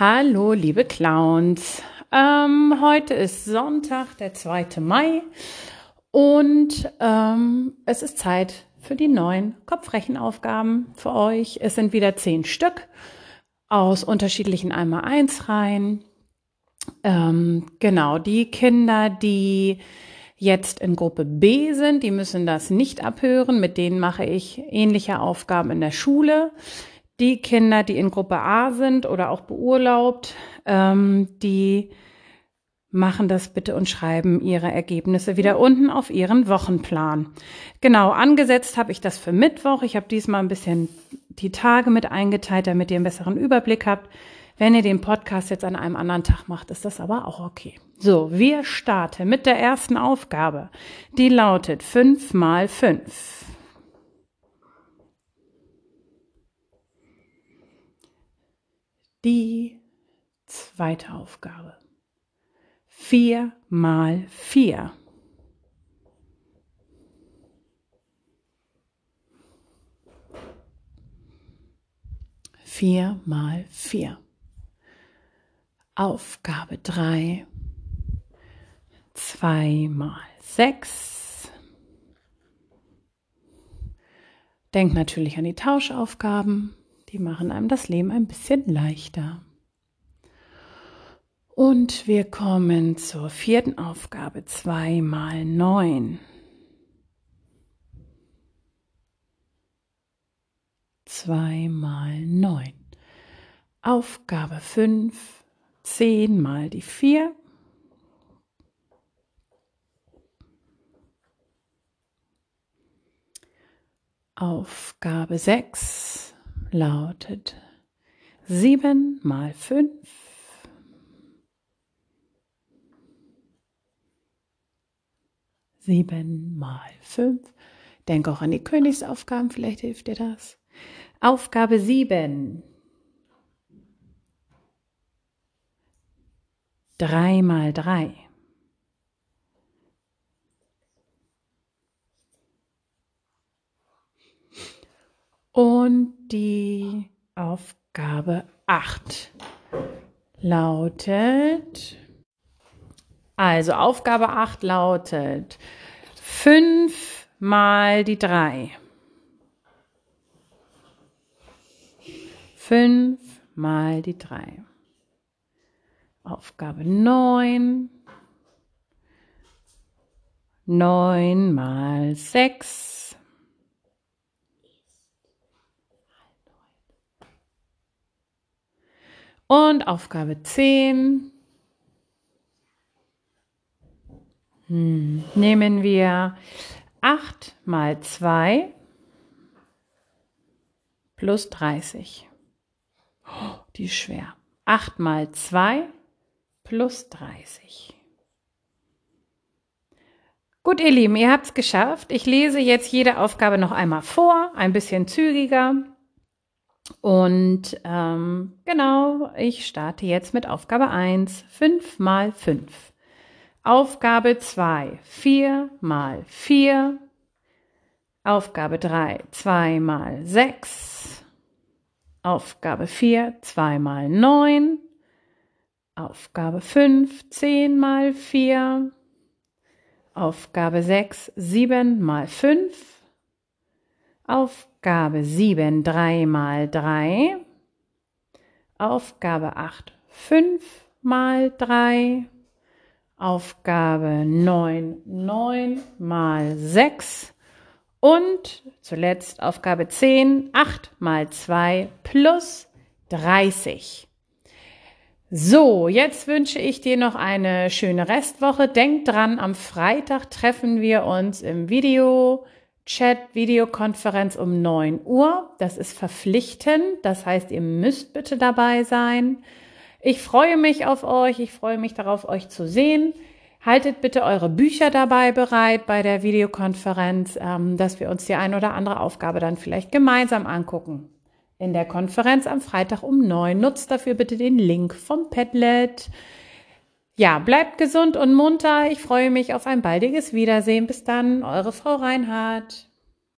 Hallo, liebe Clowns. Ähm, heute ist Sonntag, der 2. Mai und ähm, es ist Zeit für die neuen Kopfrechenaufgaben für euch. Es sind wieder zehn Stück aus unterschiedlichen Einmal-Eins-Reihen. Ähm, genau, die Kinder, die jetzt in Gruppe B sind, die müssen das nicht abhören. Mit denen mache ich ähnliche Aufgaben in der Schule. Die Kinder, die in Gruppe A sind oder auch beurlaubt, ähm, die machen das bitte und schreiben ihre Ergebnisse wieder unten auf ihren Wochenplan. Genau, angesetzt habe ich das für Mittwoch. Ich habe diesmal ein bisschen die Tage mit eingeteilt, damit ihr einen besseren Überblick habt. Wenn ihr den Podcast jetzt an einem anderen Tag macht, ist das aber auch okay. So, wir starten mit der ersten Aufgabe. Die lautet 5 mal 5. Die zweite Aufgabe. 4 mal 4. Vier mal vier. Aufgabe drei. Zwei mal sechs. Denkt natürlich an die Tauschaufgaben. Die machen einem das Leben ein bisschen leichter. Und wir kommen zur vierten Aufgabe, 2 mal 9. 2 mal 9. Aufgabe 5, 10 mal die 4. Aufgabe 6 lautet 7 mal 5. Sieben mal fünf. Denk auch an die Königsaufgaben, vielleicht hilft dir das. Aufgabe sieben. Drei mal drei. Und die Aufgabe acht lautet also Aufgabe 8 lautet 5 mal die 3. 5 mal die 3. Aufgabe 9. 9 mal 6. Und Aufgabe 10. Hm. Nehmen wir 8 mal 2 plus 30. Oh, die ist schwer. 8 mal 2 plus 30. Gut, ihr Lieben, ihr habt es geschafft. Ich lese jetzt jede Aufgabe noch einmal vor, ein bisschen zügiger. Und ähm, genau, ich starte jetzt mit Aufgabe 1, 5 mal 5. Aufgabe 2, 4 mal 4. Aufgabe 3, 2 mal 6. Aufgabe 4, 2 mal 9. Aufgabe 5, 10 mal 4. Aufgabe 6, 7 mal 5. Aufgabe 7, 3 mal 3. Aufgabe 8, 5 mal 3. Aufgabe 9, 9 mal 6 und zuletzt Aufgabe 10, 8 mal 2 plus 30. So, jetzt wünsche ich dir noch eine schöne Restwoche. Denk dran, am Freitag treffen wir uns im Video. Chat, Videokonferenz um 9 Uhr. Das ist verpflichtend. Das heißt, ihr müsst bitte dabei sein. Ich freue mich auf euch. Ich freue mich darauf, euch zu sehen. Haltet bitte eure Bücher dabei bereit bei der Videokonferenz, ähm, dass wir uns die ein oder andere Aufgabe dann vielleicht gemeinsam angucken. In der Konferenz am Freitag um neun. Nutzt dafür bitte den Link vom Padlet. Ja, bleibt gesund und munter. Ich freue mich auf ein baldiges Wiedersehen. Bis dann, eure Frau Reinhardt.